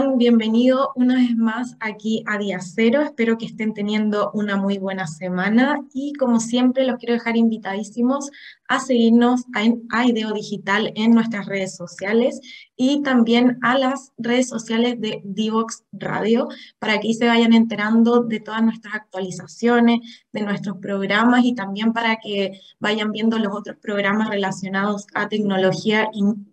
están? Bienvenidos una vez más aquí a Día Cero. Espero que estén teniendo una muy buena semana y como siempre los quiero dejar invitadísimos a seguirnos a, Ideo Digital en nuestras redes sociales y también a las redes sociales de Divox Radio para que se vayan enterando de todas nuestras actualizaciones, de nuestros programas y también para que vayan viendo los otros programas relacionados a tecnología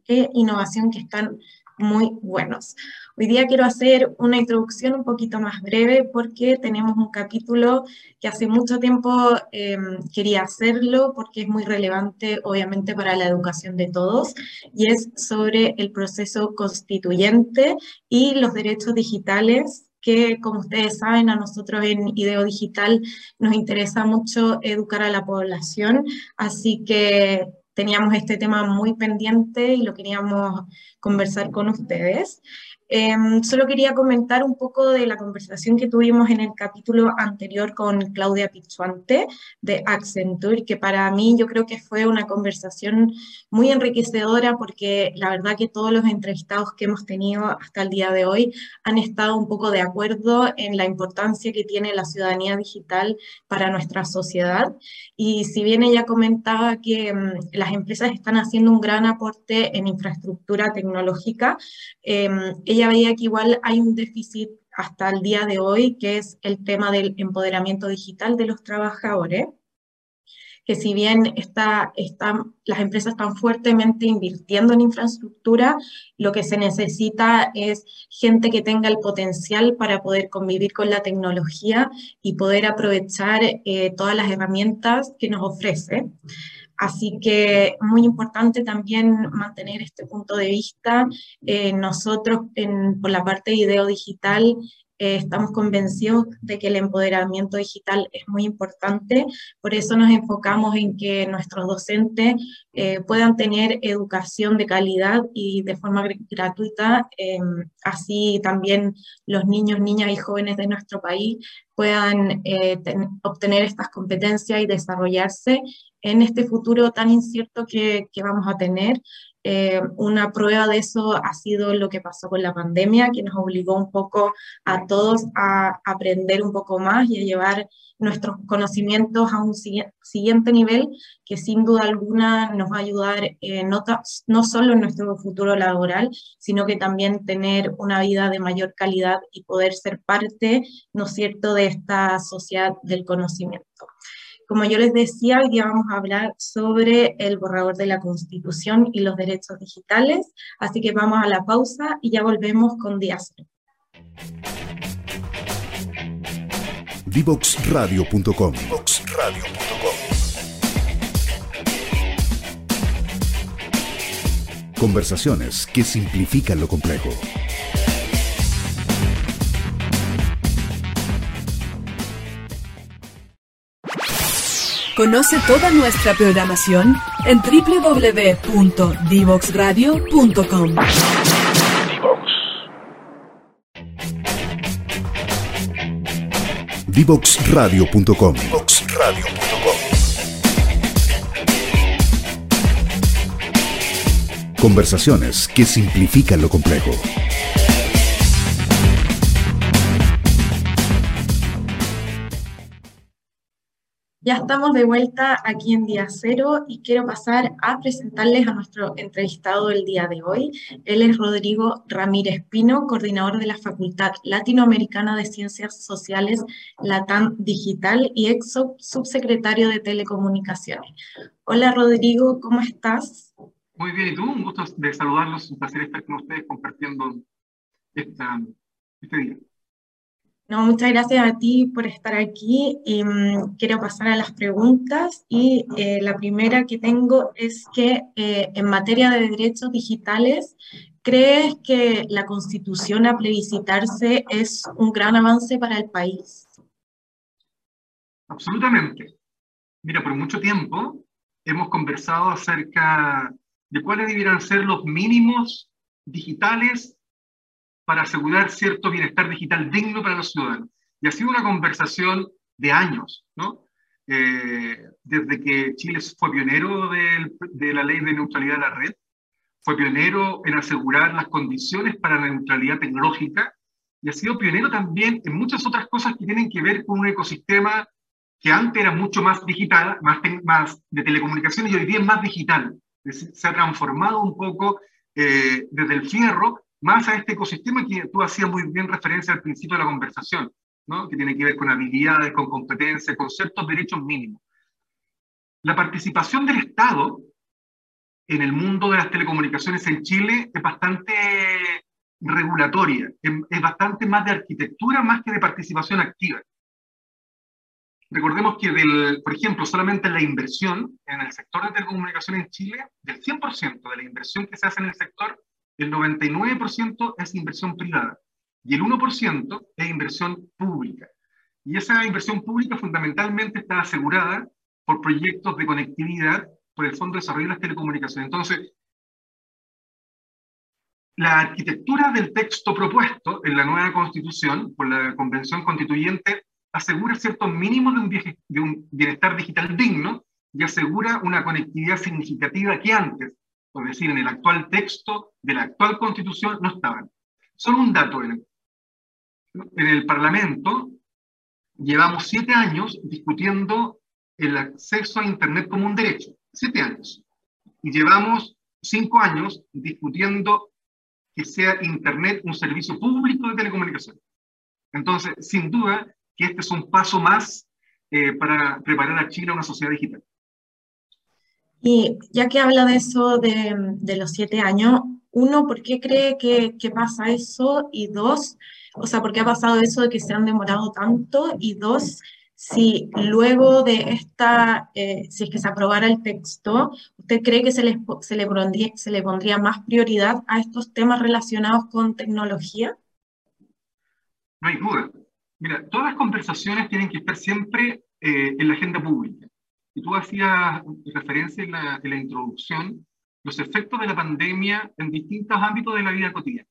e innovación que están muy buenos. Hoy día quiero hacer una introducción un poquito más breve porque tenemos un capítulo que hace mucho tiempo em, quería hacerlo porque es muy relevante obviamente para la educación de todos y es sobre el proceso constituyente y los derechos digitales que, como ustedes saben, a nosotros en Ideo Digital nos interesa mucho educar a la población, así que teníamos este tema muy pendiente y lo queríamos conversar con ustedes. Em, solo quería comentar un poco de la conversación que tuvimos en el capítulo anterior con Claudia Pizzuante de Accenture, que para mí yo creo que fue una conversación muy enriquecedora porque la verdad que todos los entrevistados que hemos tenido hasta el día de hoy han estado un poco de acuerdo en la importancia que tiene la ciudadanía digital para nuestra sociedad. Y si bien ella comentaba que em, las empresas están haciendo un gran aporte en infraestructura tecnológica, eh, ella veía que igual hay un déficit hasta el día de hoy, que es el tema del empoderamiento digital de los trabajadores, que si bien está, las empresas están fuertemente invirtiendo en infraestructura, lo que se necesita es gente que tenga el potencial para poder convivir con la tecnología y poder aprovechar eh, todas las herramientas que nos ofrece. Así que muy importante también mantener este punto de vista. Eh, nosotros, por la parte de ideo digital, eh, estamos convencidos de que el empoderamiento digital es muy importante, por eso nos enfocamos en que nuestros docentes eh, puedan tener educación de calidad y de forma gratuita, em, así también los niños, niñas y jóvenes de nuestro país puedan obtener estas competencias y desarrollarse en este futuro tan incierto que, vamos a tener. Eh, una prueba de eso ha sido lo que pasó con la pandemia, que nos obligó un poco a todos a aprender un poco más y a llevar nuestros conocimientos a un siguiente nivel que sin duda alguna nos va a ayudar eh, no, no solo en nuestro futuro laboral, sino que también tener una vida de mayor calidad y poder ser parte, ¿no es cierto?, de esta sociedad del conocimiento. Como yo les decía, hoy día vamos a hablar sobre el borrador de la Constitución y los derechos digitales, así que vamos a la pausa y ya volvemos con Díaz. Divoxradio.com Conversaciones que simplifican lo complejo. Conoce toda nuestra programación en www.divoxradio.com. Divoxradio.com. Conversaciones que simplifican lo complejo. Ya estamos de vuelta aquí en Día Cero y quiero pasar a presentarles a nuestro entrevistado del día de hoy. Él es Rodrigo Ramírez Pino, coordinador de la Facultad Latinoamericana de Ciencias Sociales LATAM Digital y ex subsecretario de Telecomunicaciones. Hola Rodrigo, ¿cómo estás? Muy bien, ¿y tú? Un gusto de saludarlos, un placer estar con ustedes compartiendo esta, este día. No, muchas gracias a ti por estar aquí. Mm, quiero pasar a las preguntas y eh, la primera que tengo es que eh, en materia de derechos digitales, ¿crees que la constitución a plebiscitarse es un gran avance para el país? Absolutamente. Mira, por mucho tiempo hemos conversado acerca de cuáles debieran ser los mínimos digitales para asegurar cierto bienestar digital digno para los ciudadanos. Y ha sido una conversación de años, ¿no? Eh, desde que Chile fue pionero de, de la ley de neutralidad de la red, fue pionero en asegurar las condiciones para la neutralidad tecnológica y ha sido pionero también en muchas otras cosas que tienen que ver con un ecosistema que antes era mucho más digital, más, más de telecomunicaciones y hoy día es más digital. se ha transformado un poco eh, desde el fierro más a este ecosistema que tú hacías muy bien referencia al principio de la conversación, ¿no? que tiene que ver con habilidades, con competencias, con ciertos derechos mínimos. La participación del Estado en el mundo de las telecomunicaciones en Chile es bastante regulatoria, es, bastante más de arquitectura más que de participación activa. Recordemos que, del, por ejemplo, solamente la inversión en el sector de telecomunicaciones en Chile, del 100% de la inversión que se hace en el sector, el 99% es inversión privada y el 1% es inversión pública. Y esa inversión pública fundamentalmente está asegurada por proyectos de conectividad por el Fondo de Desarrollo de las Telecomunicaciones. Entonces, la arquitectura del texto propuesto en la nueva constitución por la Convención Constituyente asegura ciertos mínimos de un, bienestar digital digno y asegura una conectividad significativa que antes, es decir, en el actual texto de la actual constitución, no estaban. Solo un dato. En en el Parlamento llevamos siete años discutiendo el acceso a Internet como un derecho siete años. Y llevamos cinco años discutiendo que sea Internet un servicio público de telecomunicación. Entonces, sin duda que este es un paso más eh, para preparar a Chile a una sociedad digital. Y ya que habla de eso de, los siete años, uno, ¿por qué cree que, pasa eso? Y dos, o sea, ¿por qué ha pasado eso de que se han demorado tanto? Y dos, si luego de esta, eh, si es que se aprobara el texto, ¿usted cree que se, les, se, le pondría, se le pondría más prioridad a estos temas relacionados con tecnología? No hay duda. Mira, todas las conversaciones tienen que estar siempre eh, en la agenda pública. Y tú hacías referencia en la, en la introducción los efectos de la pandemia en distintos ámbitos de la vida cotidiana.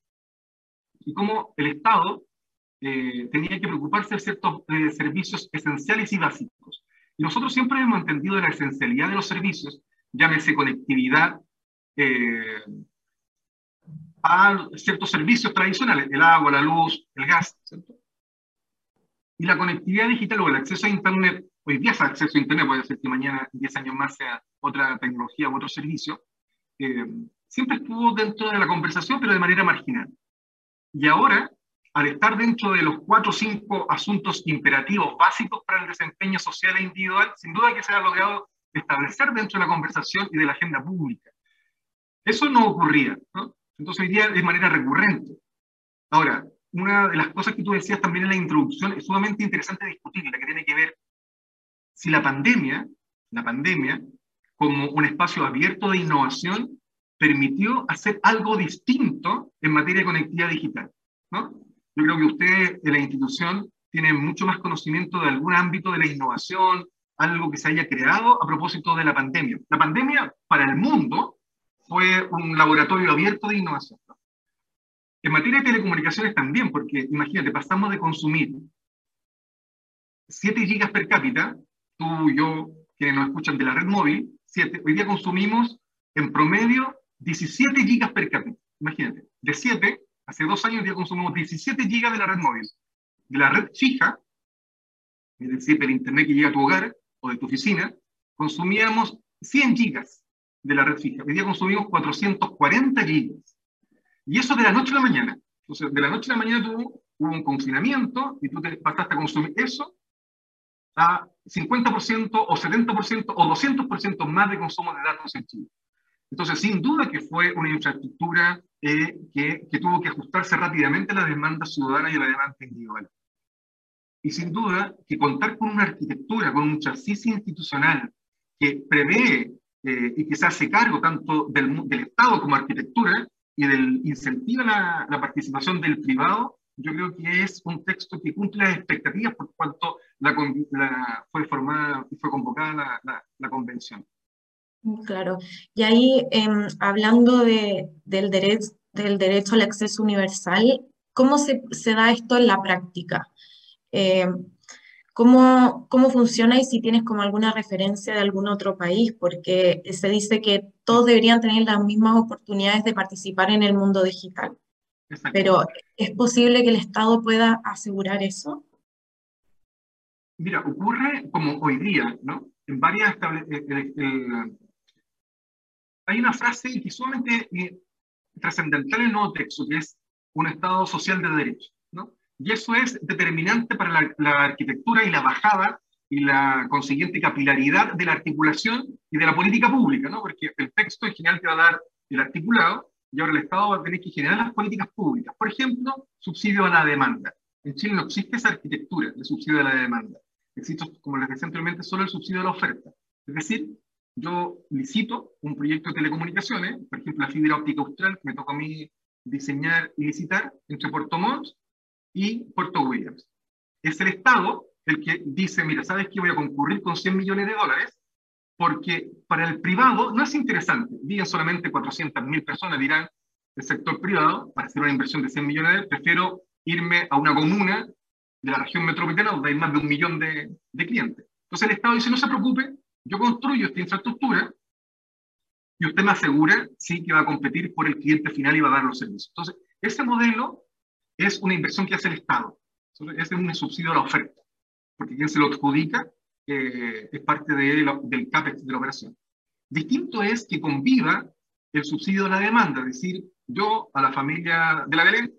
Y cómo el Estado eh, tenía que preocuparse de ciertos eh, servicios esenciales y básicos. Y nosotros siempre hemos entendido la esencialidad de los servicios, llámese conectividad eh, a ciertos servicios tradicionales, el agua, la luz, el gas, Y la conectividad digital o el acceso a Internet, hoy día es acceso a Internet, puede ser que mañana, 10 años más, sea otra tecnología u otro servicio, siempre estuvo dentro de la conversación, pero de manera marginal. Y ahora al estar dentro de los cuatro o cinco asuntos imperativos básicos para el desempeño social e individual, sin duda que se ha logrado establecer dentro de la conversación y de la agenda pública. Eso no ocurría, ¿no? Entonces hoy día de manera recurrente. Ahora, una de las cosas que tú decías también en la introducción es sumamente interesante discutir, la que tiene que ver si la pandemia, la pandemia, como un espacio abierto de innovación, permitió hacer algo distinto en materia de conectividad digital, ¿no? Yo creo que ustedes en la institución tienen mucho más conocimiento de algún ámbito de la innovación, algo que se haya creado a propósito de la pandemia. La pandemia para el mundo fue un laboratorio abierto de innovación. En materia de telecomunicaciones también, porque imagínate, pasamos de consumir 7 gigas per cápita, tú, yo, quienes nos escuchan de la red móvil, 7, hoy día consumimos en promedio 17 gigas per cápita. Imagínate, de 7 Hace dos años ya consumimos 17 gigas de la red móvil. De la red fija, es decir, del internet que llega a tu hogar o de tu oficina, consumíamos 100 gigas de la red fija. Hoy día consumimos 440 gigas. Y eso de la noche a la mañana. Entonces, de la noche a la mañana tuvo, hubo un confinamiento y tú te pasaste a consumir eso a 50% o 70% o 200% más de consumo de datos en Chile. Entonces, sin duda que fue una infraestructura eh, que, que, tuvo que ajustarse rápidamente a la demanda ciudadana y a la demanda individual. Y sin duda que contar con una arquitectura, con un chasis institucional que prevé eh, y que se hace cargo tanto del, del, Estado como arquitectura y del incentiva la, la, participación del privado, yo creo que es un texto que cumple las expectativas por cuanto la, la, fue formada y fue convocada la, la convención. Claro, y ahí em, hablando de, del, derecho, del derecho al acceso universal, ¿cómo se, se da esto en la práctica? Em, ¿Cómo, ¿Cómo funciona y si tienes como alguna referencia de algún otro país? Porque se dice que todos deberían tener las mismas oportunidades de participar en el mundo digital. Pero ¿es posible que el Estado pueda asegurar eso? Mira, ocurre como hoy día, ¿no? En varias hay una frase que sumamente eh, trascendental en el nuevo texto, que es un Estado social de derecho, ¿no? Y eso es determinante para la, la arquitectura y la bajada y la consiguiente capilaridad de la articulación y de la política pública, ¿no? Porque el texto en general te va a dar el articulado y ahora el Estado va a tener que generar las políticas públicas. Por ejemplo, subsidio a la demanda. En Chile no existe esa arquitectura de subsidio a la demanda. Existe, como les decía anteriormente, solo el subsidio a la oferta. Es decir, yo licito un proyecto de telecomunicaciones, por ejemplo, la fibra óptica austral, que me toca a mí diseñar y licitar entre Puerto Montt y Puerto Williams. Es el Estado el que dice, mira, ¿sabes qué? Voy a concurrir con 100 millones de dólares porque para el privado no es interesante. Viven solamente 400.000 personas, dirán, el sector privado, para hacer una inversión de 100 millones de prefiero irme a una comuna de la región metropolitana donde hay más de un millón de, de clientes. Entonces el Estado dice, no se preocupe, yo construyo esta infraestructura y usted me asegura, sí, que va a competir por el cliente final y va a dar los servicios. Entonces, ese modelo es una inversión que hace el Estado. Es un subsidio a la oferta, porque quien se lo adjudica eh, es parte de del CAPEX de la operación. Distinto es que conviva el subsidio a la demanda, es decir, yo a la familia de la Belén,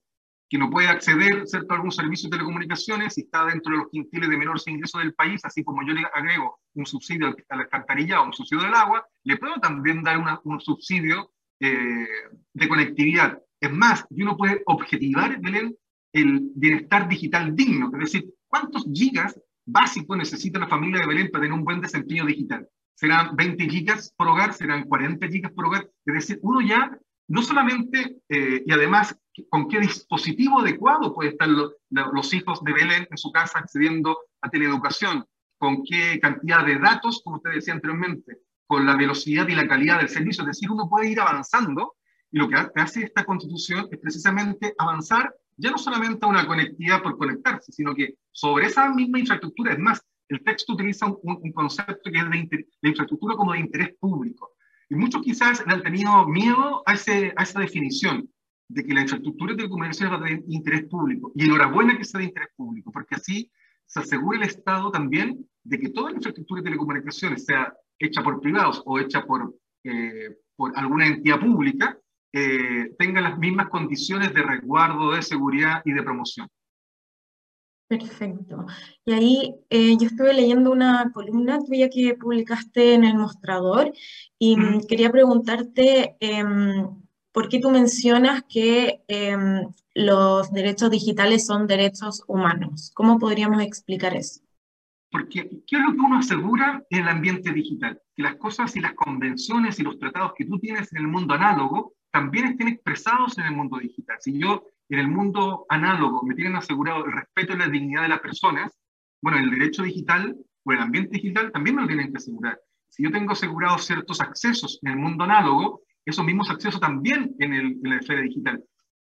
que no puede acceder ¿cierto? a algún servicio de telecomunicaciones y está dentro de los quintiles de menores ingresos del país, así como yo le agrego un subsidio al alcantarillado, un subsidio del agua, le puedo también dar un subsidio eh, de conectividad. Es más, uno puede objetivar, Belén, el bienestar digital digno, es decir, cuántos gigas básicos necesita la familia de Belén para tener un buen desempeño digital. Serán 20 gigas por hogar, serán 40 gigas por hogar, es decir, uno ya no solamente, eh, y además, con qué dispositivo adecuado puede estar los hijos de Belén en su casa accediendo a teleeducación, con qué cantidad de datos, como usted decía anteriormente, con la velocidad y la calidad del servicio, es decir, uno puede ir avanzando y lo que hace esta constitución es precisamente avanzar ya no solamente una conectividad por conectarse, sino que sobre esa misma infraestructura, es más, el texto utiliza un, concepto que es de, infraestructura como de interés público. Y muchos quizás han tenido miedo a, ese, a esa definición de que la infraestructura de telecomunicaciones va a tener interés público. Y enhorabuena que sea de interés público, porque así se asegura el Estado también de que toda la infraestructura de telecomunicaciones, sea hecha por privados o hecha por, eh, por alguna entidad pública, eh, tenga las mismas condiciones de resguardo, de seguridad y de promoción. Perfecto. Y ahí eh, yo estuve leyendo una columna tuya que publicaste en el mostrador y mm, quería preguntarte em, por qué tú mencionas que em, los derechos digitales son derechos humanos. ¿Cómo podríamos explicar eso? Porque, ¿qué es lo que uno asegura en el ambiente digital? Que las cosas y las convenciones y los tratados que tú tienes en el mundo análogo también estén expresados en el mundo digital. Si yo en el mundo análogo me tienen asegurado el respeto y la dignidad de las personas, bueno, el derecho digital o el ambiente digital también me lo tienen que asegurar. Si yo tengo asegurados ciertos accesos en el mundo análogo, esos mismos accesos también en, el, en la esfera digital.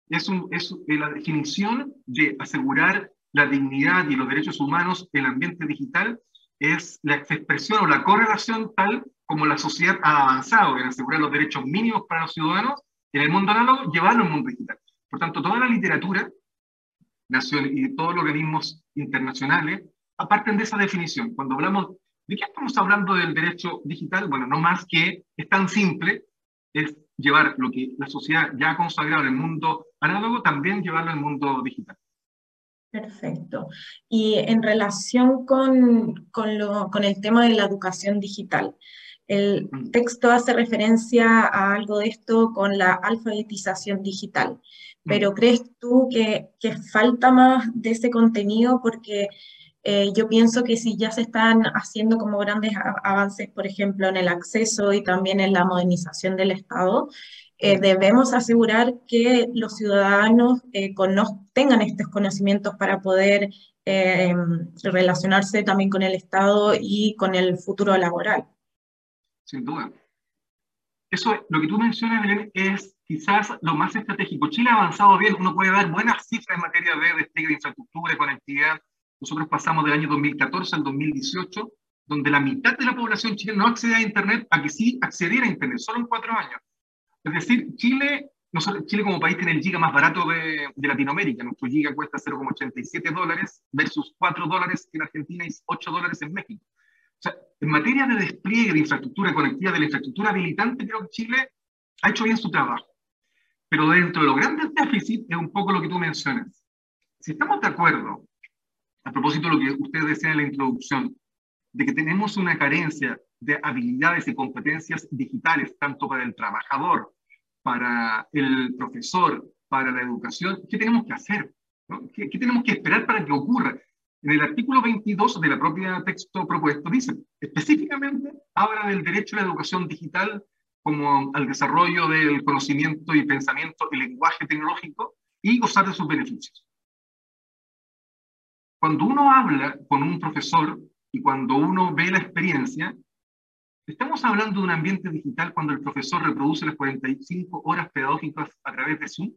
Es, un, es la definición de asegurar la dignidad y los derechos humanos en el ambiente digital es la expresión o la correlación tal como la sociedad ha avanzado en asegurar los derechos mínimos para los ciudadanos en el mundo análogo, llevarlo al mundo digital. Por tanto, toda la literatura y todos los organismos internacionales aparten de esa definición. Cuando hablamos, ¿de qué estamos hablando del derecho digital? Bueno, no más que es tan simple, es llevar lo que la sociedad ya ha consagrado en el mundo análogo, también llevarlo al mundo digital. Perfecto. Y en relación con, con, lo, con el tema de la educación digital, el texto hace referencia a algo de esto con la alfabetización digital, pero ¿crees tú que, que falta más de ese contenido? Porque eh, yo pienso que si ya se están haciendo como grandes avances, por ejemplo, en el acceso y también en la modernización del Estado, eh, debemos asegurar que los ciudadanos eh, tengan estos conocimientos para poder relacionarse también con el Estado y con el futuro laboral sin duda. Eso, lo que tú mencionas, Belén, es quizás lo más estratégico. Chile ha avanzado bien, uno puede dar buenas cifras en materia de despliegue de infraestructura, conectividad, Nosotros pasamos del año 2014 al 2018, donde la mitad de la población chilena no accedía a Internet, a que sí accediera a Internet, solo en cuatro años. Es decir, Chile, Chile como país tiene el giga más barato de, de Latinoamérica. Nuestro giga cuesta 0,87 dólares versus 4 dólares en Argentina y 8 dólares en México. En materia de despliegue de infraestructura conectiva, de la infraestructura habilitante, creo que Chile ha hecho bien su trabajo. Pero dentro de los grandes déficits es un poco lo que tú mencionas. Si estamos de acuerdo, a propósito de lo que ustedes decían en la introducción, de que tenemos una carencia de habilidades y competencias digitales, tanto para el trabajador, para el profesor, para la educación, ¿qué tenemos que hacer? ¿Qué, ¿Qué, tenemos que esperar para que ocurra? En el artículo 22 de la propia texto propuesto dice, específicamente habla del derecho a la educación digital como al desarrollo del conocimiento y pensamiento y lenguaje tecnológico y gozar de sus beneficios. Cuando uno habla con un profesor y cuando uno ve la experiencia, estamos hablando de un ambiente digital cuando el profesor reproduce las 45 horas pedagógicas a través de Zoom.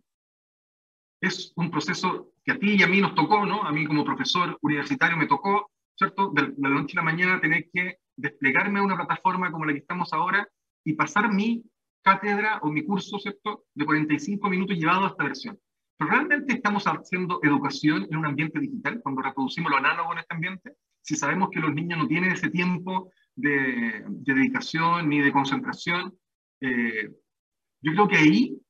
Es un proceso que a ti y a mí nos tocó, ¿no? A mí como profesor universitario me tocó, ¿cierto? De la noche a la mañana tener que desplegarme a una plataforma como la que estamos ahora y pasar mi cátedra o mi curso, ¿cierto? De 45 minutos llevado a esta versión. Pero realmente estamos haciendo educación en un ambiente digital, cuando reproducimos lo análogo en este ambiente, si sabemos que los niños no tienen ese tiempo de, de dedicación ni de concentración, eh, yo creo que ahí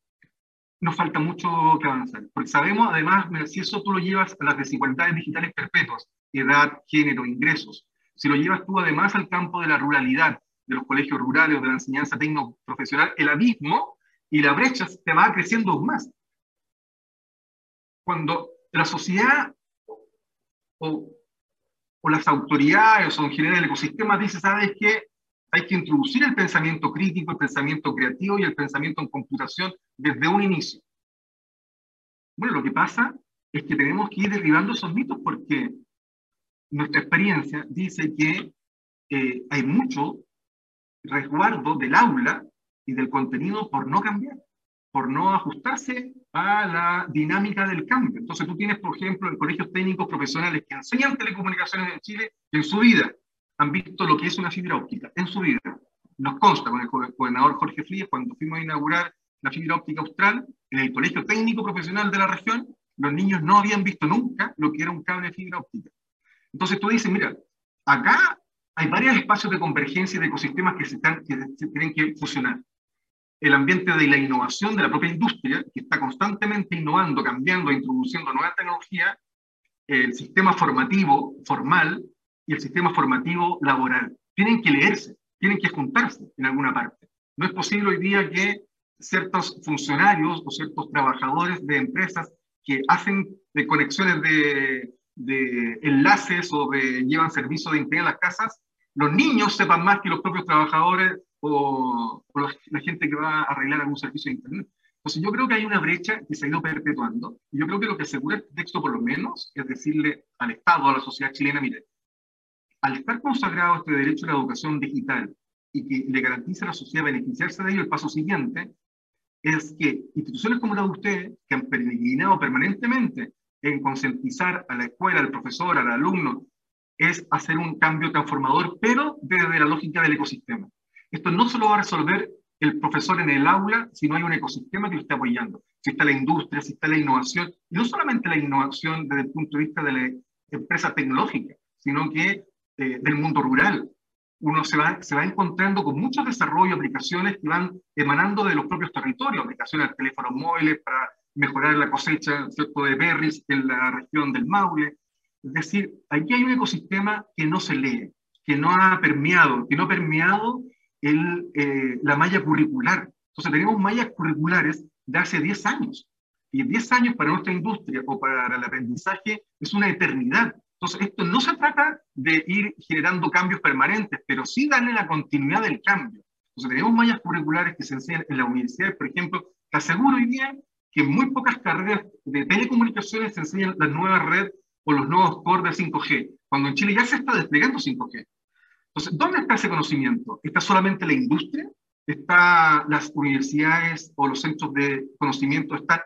nos falta mucho que avanzar. Porque sabemos, además, si eso tú lo llevas a las desigualdades digitales perpetuas, edad, género, ingresos, si lo llevas tú además al campo de la ruralidad, de los colegios rurales de la enseñanza técnico-profesional, el abismo y la brecha te va creciendo más. Cuando la sociedad o, o las autoridades o en general el ecosistema dice, ¿sabes qué? Hay que introducir el pensamiento crítico, el pensamiento creativo y el pensamiento en computación desde un inicio. Bueno, lo que pasa es que tenemos que ir derribando esos mitos porque nuestra experiencia dice que eh, hay mucho resguardo del aula y del contenido por no cambiar, por no ajustarse a la dinámica del cambio. Entonces tú tienes, por ejemplo, en colegios técnicos profesionales que enseñan telecomunicaciones en Chile en su vida han visto lo que es una fibra óptica, en su vida. Nos consta con el gobernador Jorge Frías cuando fuimos a inaugurar la fibra óptica austral en el colegio técnico profesional de la región, los niños no habían visto nunca lo que era un cable de fibra óptica. Entonces tú dices, mira, acá hay varios espacios de convergencia de ecosistemas que se, están, que se tienen que fusionar. El ambiente de la innovación de la propia industria, que está constantemente innovando, cambiando, introduciendo nueva tecnología, el sistema formativo formal el sistema formativo laboral. Tienen que leerse, tienen que juntarse en alguna parte. No es posible hoy día que ciertos funcionarios o ciertos trabajadores de empresas que hacen de conexiones de, de enlaces o de, llevan servicio de internet a las casas, los niños sepan más que los propios trabajadores o, o la, gente que va a arreglar algún servicio de internet. Entonces yo creo que hay una brecha que se ha ido perpetuando y yo creo que lo que asegura este texto por lo menos es decirle al Estado, a la sociedad chilena, mire, al estar consagrado este derecho a la educación digital y que le garantiza a la sociedad beneficiarse de ello, el paso siguiente es que instituciones como la de ustedes, que han peregrinado permanentemente en concientizar a la escuela, al profesor, al alumno, es hacer un cambio transformador, pero desde la lógica del ecosistema. Esto no solo va a resolver el profesor en el aula, sino hay un ecosistema que lo está apoyando. Si está la industria, si está la innovación, y no solamente la innovación desde el punto de vista de la empresa tecnológica, sino que del mundo rural. Uno se va, se va encontrando con muchos desarrollos, aplicaciones que van emanando de los propios territorios, aplicaciones de teléfonos móviles para mejorar la cosecha ¿cierto? de berries en la región del Maule. Es decir, aquí hay un ecosistema que no se lee, que no ha permeado, que no ha permeado el, eh, la malla curricular. Entonces tenemos mallas curriculares de hace 10 años. Y 10 años para nuestra industria o para el aprendizaje es una eternidad. Entonces, esto no se trata de ir generando cambios permanentes, pero sí darle la continuidad del cambio. Entonces, tenemos mallas curriculares que se enseñan en la universidad, por ejemplo, que aseguro hoy día que muy pocas carreras de telecomunicaciones se enseñan la nueva red o los nuevos core de 5G, cuando en Chile ya se está desplegando 5G. Entonces, ¿dónde está ese conocimiento? ¿Está solamente la industria? ¿Está las universidades o los centros de conocimiento? ¿Están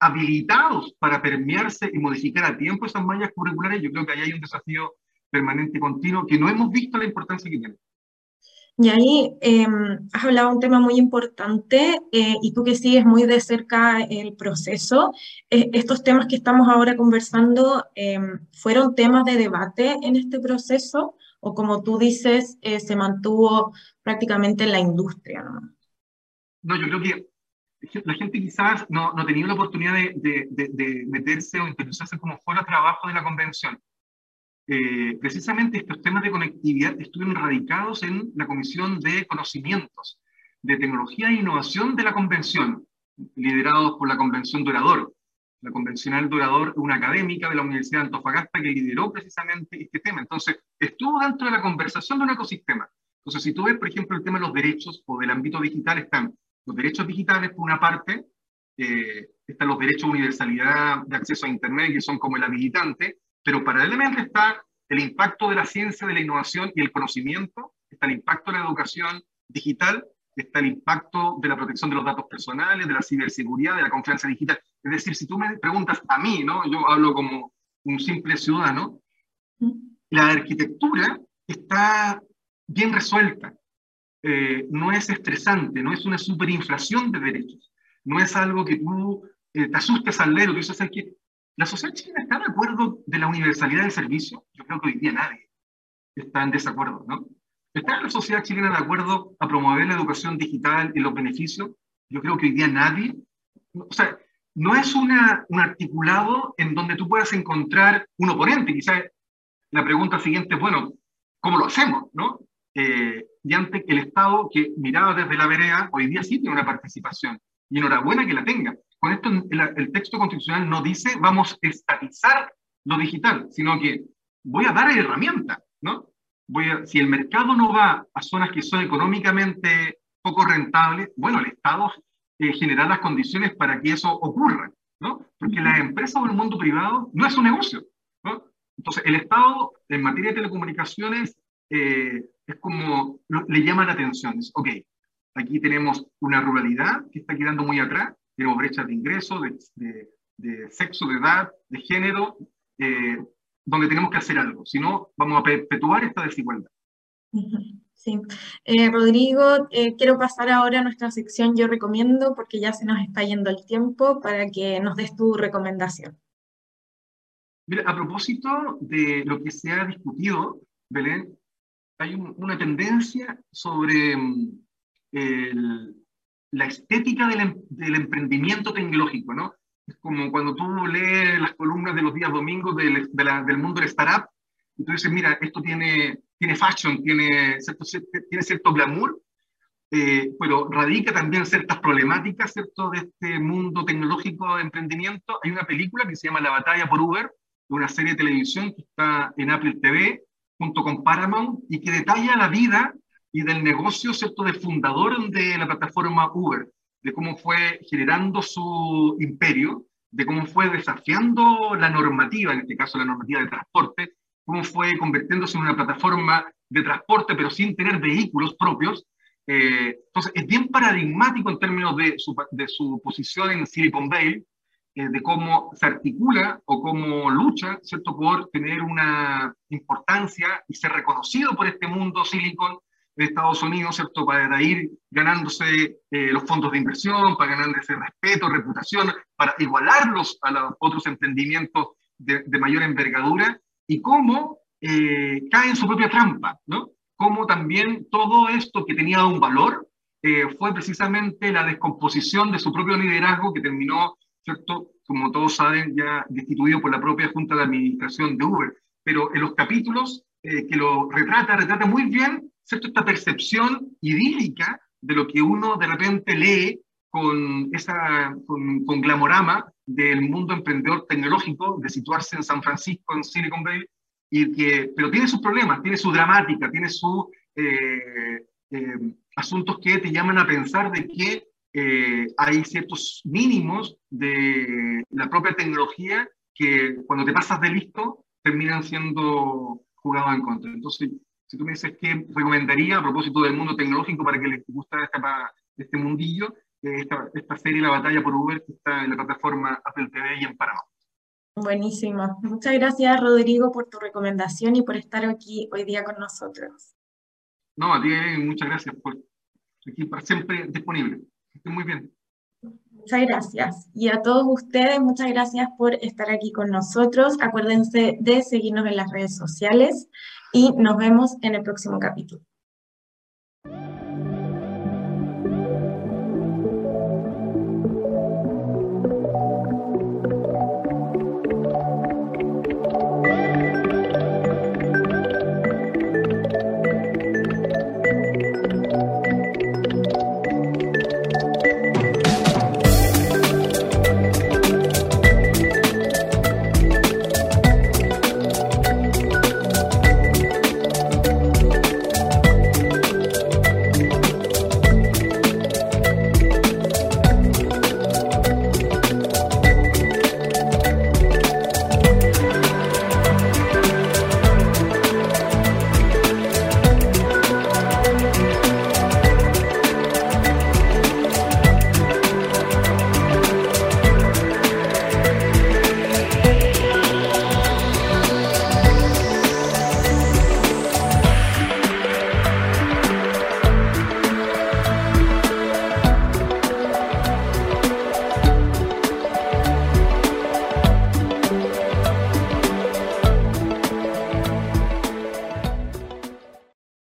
habilitados para permearse y modificar a tiempo esas mallas curriculares, yo creo que ahí hay un desafío permanente y continuo que no hemos visto la importancia que tiene. Y ahí em, has hablado de un tema muy importante eh, y tú que sigues muy de cerca el proceso, eh, estos temas que estamos ahora conversando em, fueron temas de debate en este proceso o como tú dices, eh, se mantuvo prácticamente en la industria. ¿no? no, yo creo que la gente quizás no, no tenía la oportunidad de, de, meterse o interesarse como fuera trabajo de la convención. Eh, precisamente estos temas de conectividad estuvieron radicados en la Comisión de Conocimientos, de Tecnología e Innovación de la Convención, liderados por la Convención Dorador. La convencional Dorador, una académica de la Universidad de Antofagasta que lideró precisamente este tema. Entonces, estuvo dentro de la conversación de un ecosistema. Entonces, si tú ves, por ejemplo, el tema de los derechos o del ámbito digital, están los derechos digitales, por una parte, eh, están los derechos de universalidad de acceso a Internet, que son como el habilitante, pero paralelamente está el impacto de la ciencia, de la innovación y el conocimiento, está el impacto de la educación digital, está el impacto de la protección de los datos personales, de la ciberseguridad, de la confianza digital. Es decir, si tú me preguntas a mí, ¿no? yo hablo como un simple ciudadano, la arquitectura está bien resuelta, eh, no es estresante, no es una superinflación de derechos, no es algo que tú eh, te asustes al leer, tú dices, que ¿La sociedad chilena está de acuerdo de la universalidad del servicio? Yo creo que hoy día nadie está en desacuerdo, ¿no? ¿Está la sociedad chilena de acuerdo a promover la educación digital y los beneficios? Yo creo que hoy día nadie. O sea, no es una, un articulado en donde tú puedas encontrar un oponente. Quizás la pregunta siguiente es, bueno, ¿cómo lo hacemos? ¿no? Eh, y ante el Estado que miraba desde la vereda, hoy día sí tiene una participación. Y enhorabuena que la tenga con esto el, texto constitucional no dice vamos a estatizar lo digital, sino que voy a dar herramientas, ¿no? Voy a, si el mercado no va a zonas que son económicamente poco rentables, bueno, el Estado eh, las condiciones para que eso ocurra, ¿no? Porque la empresa o el mundo privado no es un negocio, ¿no? Entonces, el Estado en materia de telecomunicaciones eh, es como le llama la atención, es, ok, aquí tenemos una ruralidad que está quedando muy atrás, tenemos brechas de ingreso, de, de, sexo, de edad, de género, eh, donde tenemos que hacer algo, si no vamos a perpetuar esta desigualdad. Sí. Eh, Rodrigo, eh, quiero pasar ahora a nuestra sección Yo Recomiendo, porque ya se nos está yendo el tiempo para que nos des tu recomendación. Mira, a propósito de lo que se ha discutido, Belén, hay una tendencia sobre mm, el, la estética del, em, del, emprendimiento tecnológico, ¿no? Es como cuando tú lees las columnas de los días domingos del, del mundo del startup y tú dices, mira, esto tiene, tiene fashion, tiene cierto, tiene cierto glamour, eh, pero radica también ciertas problemáticas, ¿cierto?, de este mundo tecnológico de emprendimiento. Hay una película que se llama La batalla por Uber, una serie de televisión que está en Apple TV, junto con Paramount, y que detalla la vida y del negocio, ¿cierto?, de fundador de la plataforma Uber, de cómo fue generando su imperio, de cómo fue desafiando la normativa, en este caso la normativa de transporte, cómo fue convirtiéndose en una plataforma de transporte, pero sin tener vehículos propios. Eh, entonces, es bien paradigmático en términos de su, de su posición en Silicon Valley, eh, de cómo se articula o cómo lucha, ¿cierto?, por tener una importancia y ser reconocido por este mundo Silicon de Estados Unidos, ¿cierto? Para ir ganándose eh, los fondos de inversión, para ganarse respeto, reputación, para igualarlos a los otros emprendimientos de, mayor envergadura, y cómo eh, cae en su propia trampa, ¿no? Cómo también todo esto que tenía un valor fue precisamente la descomposición de su propio liderazgo que terminó, ¿cierto? Como todos saben, ya destituido por la propia Junta de Administración de Uber. Pero en los capítulos que lo retrata, retrata muy bien ¿cierto? esta percepción idílica de lo que uno de repente lee con, esa, con, con, glamorama del mundo emprendedor tecnológico, de situarse en San Francisco, en Silicon Valley, y que, pero tiene sus problemas, tiene su dramática, tiene sus eh, eh, asuntos que te llaman a pensar de que eh, hay ciertos mínimos de la propia tecnología que cuando te pasas de listo terminan siendo jugados en contra. Entonces, si tú me dices qué recomendaría a propósito del mundo tecnológico para que les guste este mundillo, esta, esta serie La batalla por Uber que está en la plataforma Apple TV y en Paramount. Buenísimo. Muchas gracias, Rodrigo, por tu recomendación y por estar aquí hoy día con nosotros. No, a ti muchas gracias por aquí para siempre disponible. Muy bien. Muchas gracias. Y a todos ustedes, muchas gracias por estar aquí con nosotros. Acuérdense de seguirnos en las redes sociales y nos vemos en el próximo capítulo.